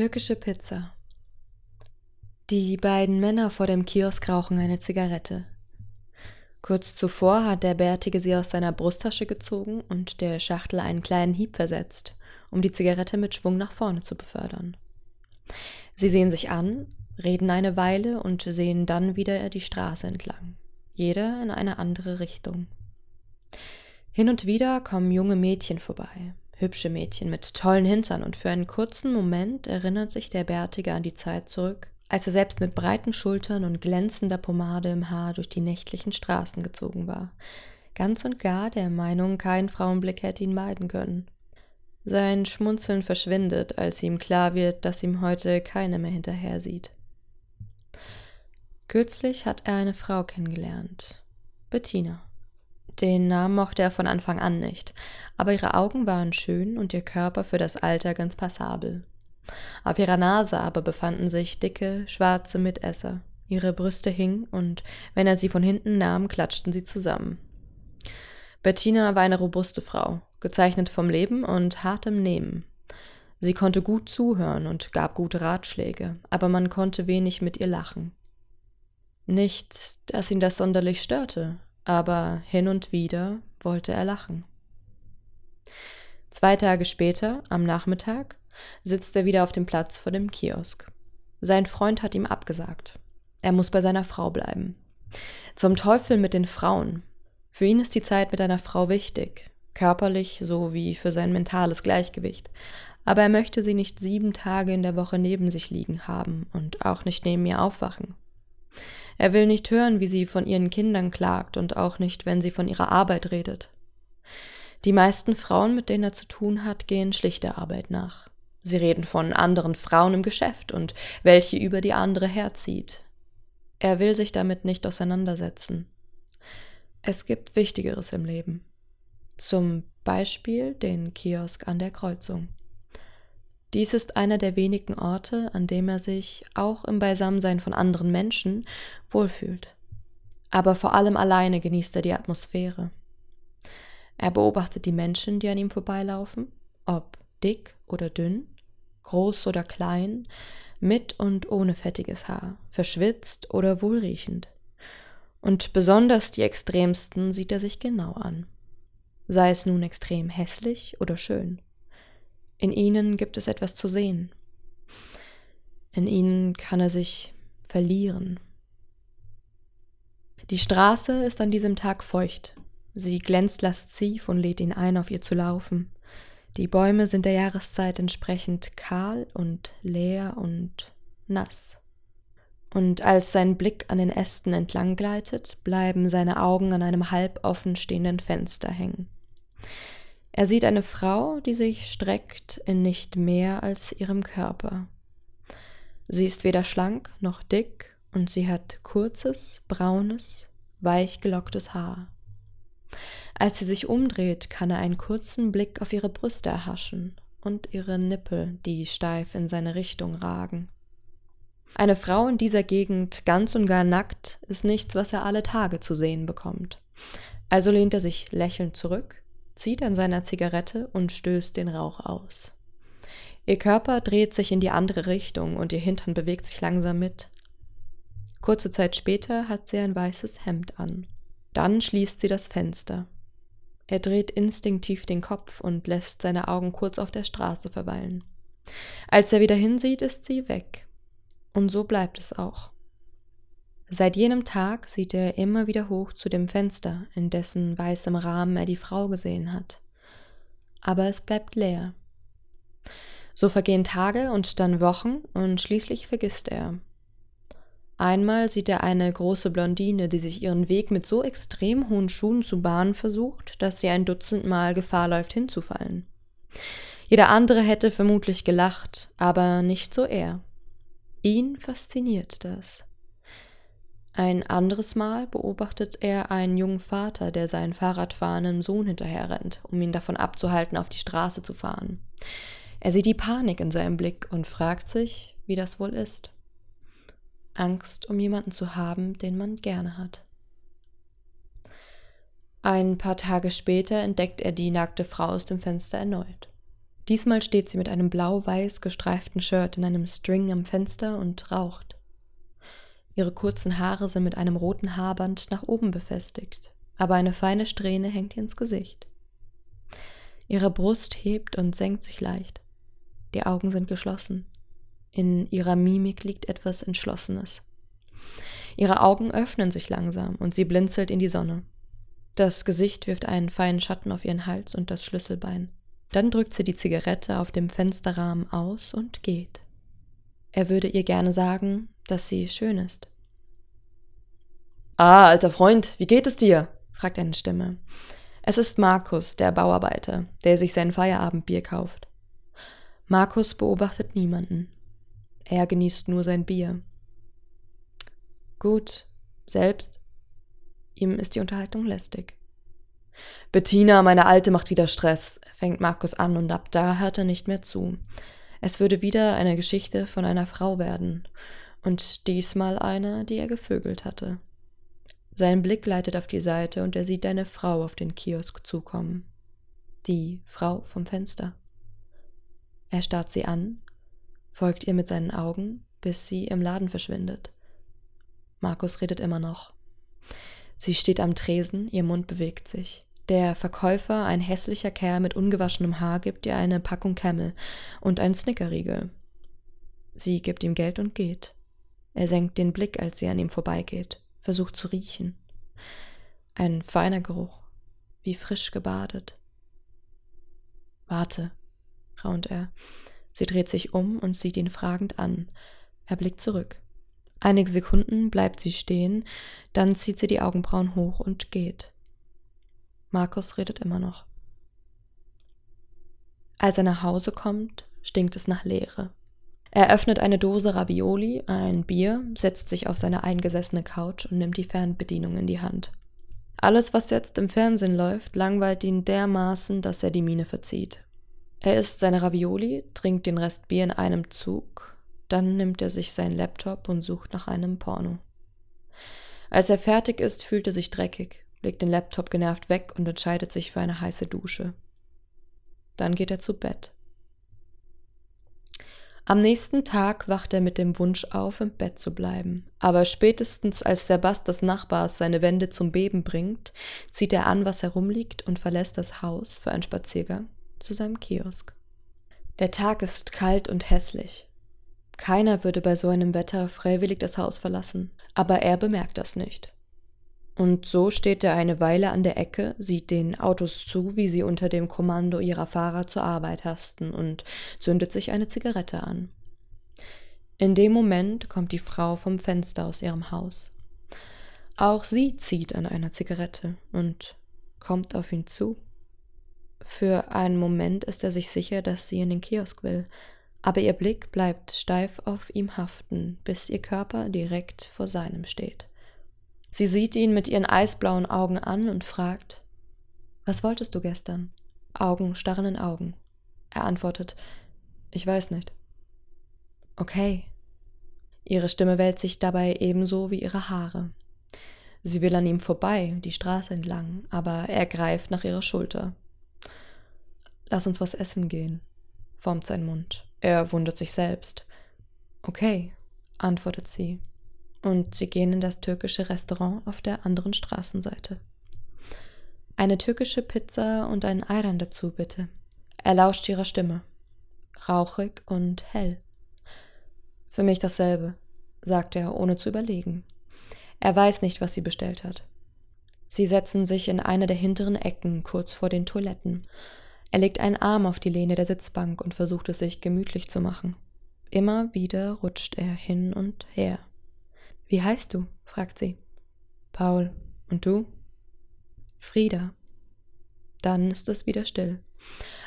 Türkische Pizza. Die beiden Männer vor dem Kiosk rauchen eine Zigarette. Kurz zuvor hat der Bärtige sie aus seiner Brusttasche gezogen und der Schachtel einen kleinen Hieb versetzt, um die Zigarette mit Schwung nach vorne zu befördern. Sie sehen sich an, reden eine Weile und sehen dann wieder die Straße entlang, jeder in eine andere Richtung. Hin und wieder kommen junge Mädchen vorbei, hübsche Mädchen mit tollen Hintern, und für einen kurzen Moment erinnert sich der Bärtige an die Zeit zurück, als er selbst mit breiten Schultern und glänzender Pomade im Haar durch die nächtlichen Straßen gezogen war, ganz und gar der Meinung, kein Frauenblick hätte ihn meiden können. Sein Schmunzeln verschwindet, als ihm klar wird, dass ihm heute keiner mehr hinterher sieht. Kürzlich hat er eine Frau kennengelernt, Bettina. Den Namen mochte er von Anfang an nicht, aber ihre Augen waren schön und ihr Körper für das Alter ganz passabel. Auf ihrer Nase aber befanden sich dicke, schwarze Mitesser. Ihre Brüste hingen, und wenn er sie von hinten nahm, klatschten sie zusammen. Bettina war eine robuste Frau, gezeichnet vom Leben und hartem Nehmen. Sie konnte gut zuhören und gab gute Ratschläge, aber man konnte wenig mit ihr lachen. Nicht, dass ihn das sonderlich störte, aber hin und wieder wollte er lachen. Zwei Tage später, am Nachmittag, sitzt er wieder auf dem Platz vor dem Kiosk. Sein Freund hat ihm abgesagt. Er muss bei seiner Frau bleiben. Zum Teufel mit den Frauen. Für ihn ist die Zeit mit einer Frau wichtig, körperlich sowie für sein mentales Gleichgewicht. Aber er möchte sie nicht sieben Tage in der Woche neben sich liegen haben und auch nicht neben ihr aufwachen. Er will nicht hören, wie sie von ihren Kindern klagt und auch nicht, wenn sie von ihrer Arbeit redet. Die meisten Frauen, mit denen er zu tun hat, gehen schlichter Arbeit nach. Sie reden von anderen Frauen im Geschäft und welche über die andere herzieht. Er will sich damit nicht auseinandersetzen. Es gibt Wichtigeres im Leben. Zum Beispiel den Kiosk an der Kreuzung. Dies ist einer der wenigen Orte, an dem er sich, auch im Beisammensein von anderen Menschen, wohlfühlt. Aber vor allem alleine genießt er die Atmosphäre. Er beobachtet die Menschen, die an ihm vorbeilaufen, ob dick oder dünn, groß oder klein, mit und ohne fettiges Haar, verschwitzt oder wohlriechend. Und besonders die Extremsten sieht er sich genau an. Sei es nun extrem hässlich oder schön. In ihnen gibt es etwas zu sehen. In ihnen kann er sich verlieren. Die Straße ist an diesem Tag feucht. Sie glänzt lasziv und lädt ihn ein, auf ihr zu laufen. Die Bäume sind der Jahreszeit entsprechend kahl und leer und nass. Und als sein Blick an den Ästen entlang gleitet, bleiben seine Augen an einem halb offen stehenden Fenster hängen. Er sieht eine Frau, die sich streckt in nicht mehr als ihrem Körper. Sie ist weder schlank noch dick und sie hat kurzes, braunes, weich gelocktes Haar. Als sie sich umdreht, kann er einen kurzen Blick auf ihre Brüste erhaschen und ihre Nippel, die steif in seine Richtung ragen. Eine Frau in dieser Gegend ganz und gar nackt ist nichts, was er alle Tage zu sehen bekommt. Also lehnt er sich lächelnd zurück zieht an seiner Zigarette und stößt den Rauch aus. Ihr Körper dreht sich in die andere Richtung und ihr Hintern bewegt sich langsam mit. Kurze Zeit später hat sie ein weißes Hemd an. Dann schließt sie das Fenster. Er dreht instinktiv den Kopf und lässt seine Augen kurz auf der Straße verweilen. Als er wieder hinsieht, ist sie weg. Und so bleibt es auch. Seit jenem Tag sieht er immer wieder hoch zu dem Fenster, in dessen weißem Rahmen er die Frau gesehen hat. Aber es bleibt leer. So vergehen Tage und dann Wochen und schließlich vergisst er. Einmal sieht er eine große Blondine, die sich ihren Weg mit so extrem hohen Schuhen zu bahnen versucht, dass sie ein Dutzend Mal Gefahr läuft hinzufallen. Jeder andere hätte vermutlich gelacht, aber nicht so er. Ihn fasziniert das. Ein anderes Mal beobachtet er einen jungen Vater, der seinen Fahrradfahrenden Sohn hinterherrennt, um ihn davon abzuhalten, auf die Straße zu fahren. Er sieht die Panik in seinem Blick und fragt sich, wie das wohl ist. Angst, um jemanden zu haben, den man gerne hat. Ein paar Tage später entdeckt er die nackte Frau aus dem Fenster erneut. Diesmal steht sie mit einem blau-weiß gestreiften Shirt in einem String am Fenster und raucht. Ihre kurzen Haare sind mit einem roten Haarband nach oben befestigt, aber eine feine Strähne hängt ihr ins Gesicht. Ihre Brust hebt und senkt sich leicht. Die Augen sind geschlossen. In ihrer Mimik liegt etwas Entschlossenes. Ihre Augen öffnen sich langsam und sie blinzelt in die Sonne. Das Gesicht wirft einen feinen Schatten auf ihren Hals und das Schlüsselbein. Dann drückt sie die Zigarette auf dem Fensterrahmen aus und geht. Er würde ihr gerne sagen, dass sie schön ist. Ah, alter Freund, wie geht es dir? fragt eine Stimme. Es ist Markus, der Bauarbeiter, der sich sein Feierabendbier kauft. Markus beobachtet niemanden. Er genießt nur sein Bier. Gut, selbst. Ihm ist die Unterhaltung lästig. Bettina, meine Alte, macht wieder Stress, fängt Markus an und ab da hört er nicht mehr zu. Es würde wieder eine Geschichte von einer Frau werden. Und diesmal eine, die er gevögelt hatte. Sein Blick leitet auf die Seite und er sieht eine Frau auf den Kiosk zukommen. Die Frau vom Fenster. Er starrt sie an, folgt ihr mit seinen Augen, bis sie im Laden verschwindet. Markus redet immer noch. Sie steht am Tresen, ihr Mund bewegt sich. Der Verkäufer, ein hässlicher Kerl mit ungewaschenem Haar, gibt ihr eine Packung Camel und einen Snickerriegel. Sie gibt ihm Geld und geht. Er senkt den Blick, als sie an ihm vorbeigeht, versucht zu riechen. Ein feiner Geruch, wie frisch gebadet. Warte, raunt er. Sie dreht sich um und sieht ihn fragend an. Er blickt zurück. Einige Sekunden bleibt sie stehen, dann zieht sie die Augenbrauen hoch und geht. Markus redet immer noch. Als er nach Hause kommt, stinkt es nach Leere. Er öffnet eine Dose Ravioli, ein Bier, setzt sich auf seine eingesessene Couch und nimmt die Fernbedienung in die Hand. Alles, was jetzt im Fernsehen läuft, langweilt ihn dermaßen, dass er die Miene verzieht. Er isst seine Ravioli, trinkt den Rest Bier in einem Zug, dann nimmt er sich seinen Laptop und sucht nach einem Porno. Als er fertig ist, fühlt er sich dreckig, legt den Laptop genervt weg und entscheidet sich für eine heiße Dusche. Dann geht er zu Bett. Am nächsten Tag wacht er mit dem Wunsch auf, im Bett zu bleiben. Aber spätestens als der Bass des Nachbars seine Wände zum Beben bringt, zieht er an, was herumliegt und verlässt das Haus für einen Spaziergang zu seinem Kiosk. Der Tag ist kalt und hässlich. Keiner würde bei so einem Wetter freiwillig das Haus verlassen, aber er bemerkt das nicht. Und so steht er eine Weile an der Ecke, sieht den Autos zu, wie sie unter dem Kommando ihrer Fahrer zur Arbeit hasten und zündet sich eine Zigarette an. In dem Moment kommt die Frau vom Fenster aus ihrem Haus. Auch sie zieht an einer Zigarette und kommt auf ihn zu. Für einen Moment ist er sich sicher, dass sie in den Kiosk will, aber ihr Blick bleibt steif auf ihm haften, bis ihr Körper direkt vor seinem steht. Sie sieht ihn mit ihren eisblauen Augen an und fragt Was wolltest du gestern? Augen starren in Augen. Er antwortet Ich weiß nicht. Okay. Ihre Stimme wälzt sich dabei ebenso wie ihre Haare. Sie will an ihm vorbei, die Straße entlang, aber er greift nach ihrer Schulter. Lass uns was essen gehen, formt sein Mund. Er wundert sich selbst. Okay, antwortet sie. Und sie gehen in das türkische Restaurant auf der anderen Straßenseite. Eine türkische Pizza und ein Ayran dazu, bitte. Er lauscht ihrer Stimme. Rauchig und hell. Für mich dasselbe, sagt er, ohne zu überlegen. Er weiß nicht, was sie bestellt hat. Sie setzen sich in eine der hinteren Ecken, kurz vor den Toiletten, er legt einen Arm auf die Lehne der Sitzbank und versucht es sich gemütlich zu machen. Immer wieder rutscht er hin und her. Wie heißt du? fragt sie. Paul. Und du? Frieda. Dann ist es wieder still.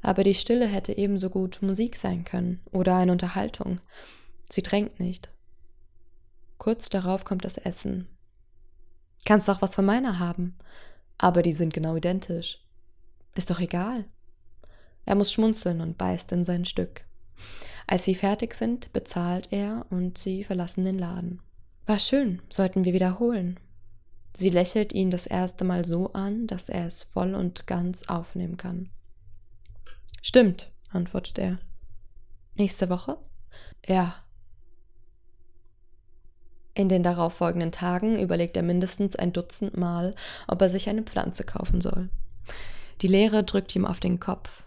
Aber die Stille hätte ebenso gut Musik sein können oder eine Unterhaltung. Sie drängt nicht. Kurz darauf kommt das Essen. Kannst auch was von meiner haben. Aber die sind genau identisch. Ist doch egal. Er muss schmunzeln und beißt in sein Stück. Als sie fertig sind, bezahlt er und sie verlassen den Laden. War schön, sollten wir wiederholen. Sie lächelt ihn das erste Mal so an, dass er es voll und ganz aufnehmen kann. Stimmt, antwortet er. Nächste Woche? Ja. In den darauffolgenden Tagen überlegt er mindestens ein Dutzend Mal, ob er sich eine Pflanze kaufen soll. Die Leere drückt ihm auf den Kopf.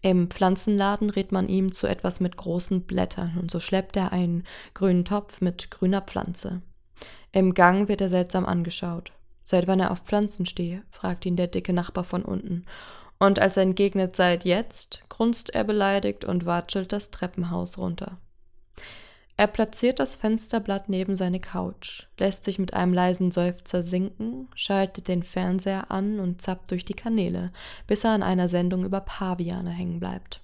Im Pflanzenladen rät man ihm zu etwas mit großen Blättern und so schleppt er einen grünen Topf mit grüner Pflanze. Im Gang wird er seltsam angeschaut. Seit wann er auf Pflanzen stehe, fragt ihn der dicke Nachbar von unten. Und als er entgegnet, seit jetzt, grunzt er beleidigt und watschelt das Treppenhaus runter. Er platziert das Fensterblatt neben seine Couch, lässt sich mit einem leisen Seufzer sinken, schaltet den Fernseher an und zappt durch die Kanäle, bis er an einer Sendung über Paviane hängen bleibt.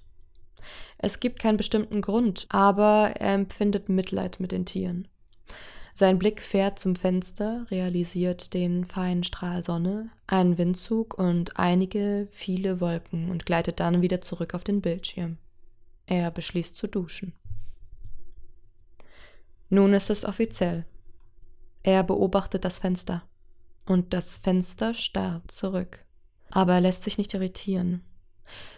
Es gibt keinen bestimmten Grund, aber er empfindet Mitleid mit den Tieren. Sein Blick fährt zum Fenster, realisiert den feinen Strahl Sonne, einen Windzug und einige, viele Wolken und gleitet dann wieder zurück auf den Bildschirm. Er beschließt zu duschen. Nun ist es offiziell. Er beobachtet das Fenster. Und das Fenster starrt zurück. Aber er lässt sich nicht irritieren.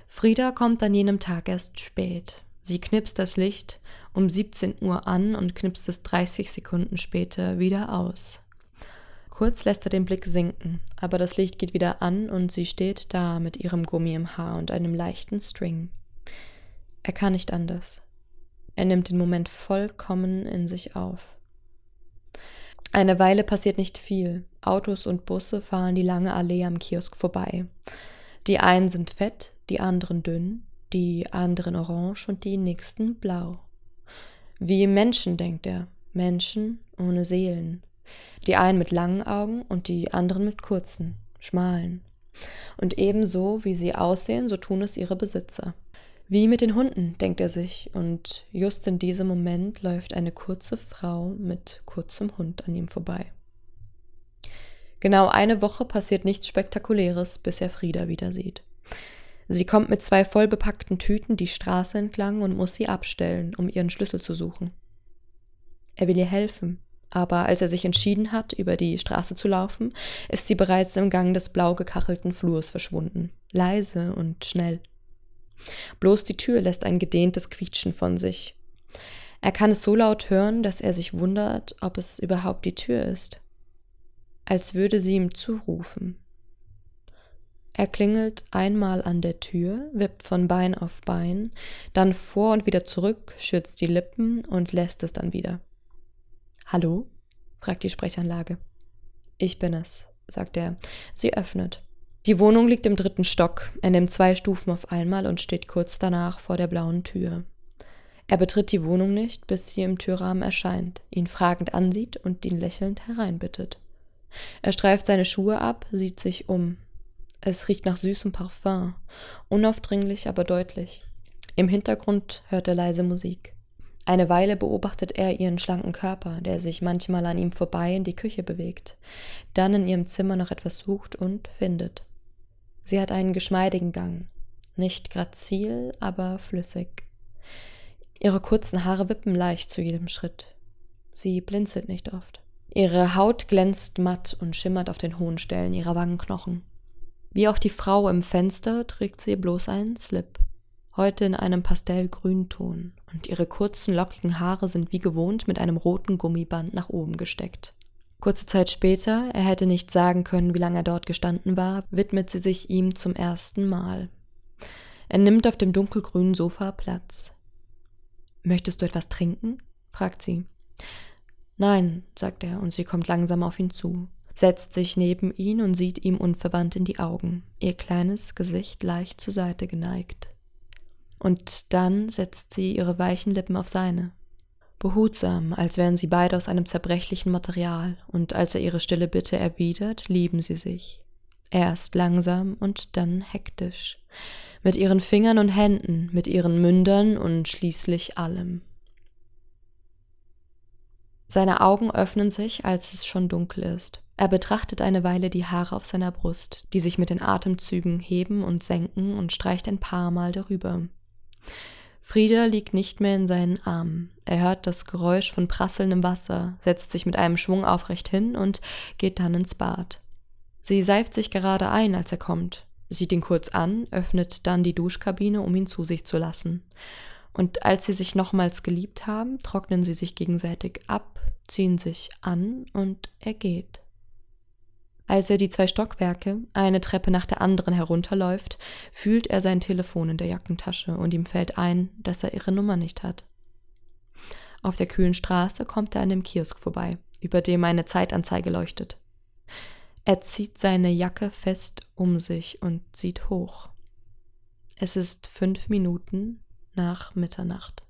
Frieda kommt an jenem Tag erst spät. Sie knipst das Licht um 17 Uhr an und knipst es 30 Sekunden später wieder aus. Kurz lässt er den Blick sinken, aber das Licht geht wieder an und sie steht da mit ihrem Gummi im Haar und einem leichten String. Er kann nicht anders. Er nimmt den Moment vollkommen in sich auf. Eine Weile passiert nicht viel. Autos und Busse fahren die lange Allee am Kiosk vorbei. Die einen sind fett, die anderen dünn, die anderen orange und die nächsten blau. Wie Menschen, denkt er. Menschen ohne Seelen. Die einen mit langen Augen und die anderen mit kurzen, schmalen. Und ebenso wie sie aussehen, so tun es ihre Besitzer. Wie mit den Hunden, denkt er sich, und just in diesem Moment läuft eine kurze Frau mit kurzem Hund an ihm vorbei. Genau eine Woche passiert nichts Spektakuläres, bis er Frieda wieder sieht. Sie kommt mit zwei vollbepackten Tüten die Straße entlang und muss sie abstellen, um ihren Schlüssel zu suchen. Er will ihr helfen, aber als er sich entschieden hat, über die Straße zu laufen, ist sie bereits im Gang des blau gekachelten Flurs verschwunden, leise und schnell. Bloß die Tür lässt ein gedehntes Quietschen von sich. Er kann es so laut hören, dass er sich wundert, ob es überhaupt die Tür ist. Als würde sie ihm zurufen. Er klingelt einmal an der Tür, wippt von Bein auf Bein, dann vor und wieder zurück, schützt die Lippen und lässt es dann wieder. Hallo? fragt die Sprechanlage. Ich bin es, sagt er. Sie öffnet. Die Wohnung liegt im dritten Stock. Er nimmt zwei Stufen auf einmal und steht kurz danach vor der blauen Tür. Er betritt die Wohnung nicht, bis sie im Türrahmen erscheint, ihn fragend ansieht und ihn lächelnd hereinbittet. Er streift seine Schuhe ab, sieht sich um. Es riecht nach süßem Parfum, unaufdringlich, aber deutlich. Im Hintergrund hört er leise Musik. Eine Weile beobachtet er ihren schlanken Körper, der sich manchmal an ihm vorbei in die Küche bewegt, dann in ihrem Zimmer noch etwas sucht und findet. Sie hat einen geschmeidigen Gang, nicht grazil, aber flüssig. Ihre kurzen Haare wippen leicht zu jedem Schritt. Sie blinzelt nicht oft. Ihre Haut glänzt matt und schimmert auf den hohen Stellen ihrer Wangenknochen. Wie auch die Frau im Fenster trägt sie bloß einen Slip, heute in einem Pastellgrünton, und ihre kurzen, lockigen Haare sind wie gewohnt mit einem roten Gummiband nach oben gesteckt. Kurze Zeit später, er hätte nicht sagen können, wie lange er dort gestanden war, widmet sie sich ihm zum ersten Mal. Er nimmt auf dem dunkelgrünen Sofa Platz. Möchtest du etwas trinken? fragt sie. Nein, sagt er, und sie kommt langsam auf ihn zu, setzt sich neben ihn und sieht ihm unverwandt in die Augen, ihr kleines Gesicht leicht zur Seite geneigt. Und dann setzt sie ihre weichen Lippen auf seine, behutsam, als wären sie beide aus einem zerbrechlichen Material, und als er ihre stille Bitte erwidert, lieben sie sich. Erst langsam und dann hektisch, mit ihren Fingern und Händen, mit ihren Mündern und schließlich allem. Seine Augen öffnen sich, als es schon dunkel ist. Er betrachtet eine Weile die Haare auf seiner Brust, die sich mit den Atemzügen heben und senken und streicht ein paar Mal darüber. Frieda liegt nicht mehr in seinen Armen. Er hört das Geräusch von prasselndem Wasser, setzt sich mit einem Schwung aufrecht hin und geht dann ins Bad. Sie seift sich gerade ein, als er kommt. sieht ihn kurz an, öffnet dann die Duschkabine, um ihn zu sich zu lassen. Und als sie sich nochmals geliebt haben, trocknen sie sich gegenseitig ab, ziehen sich an und er geht. Als er die zwei Stockwerke, eine Treppe nach der anderen herunterläuft, fühlt er sein Telefon in der Jackentasche und ihm fällt ein, dass er ihre Nummer nicht hat. Auf der kühlen Straße kommt er an dem Kiosk vorbei, über dem eine Zeitanzeige leuchtet. Er zieht seine Jacke fest um sich und sieht hoch. Es ist fünf Minuten nach Mitternacht.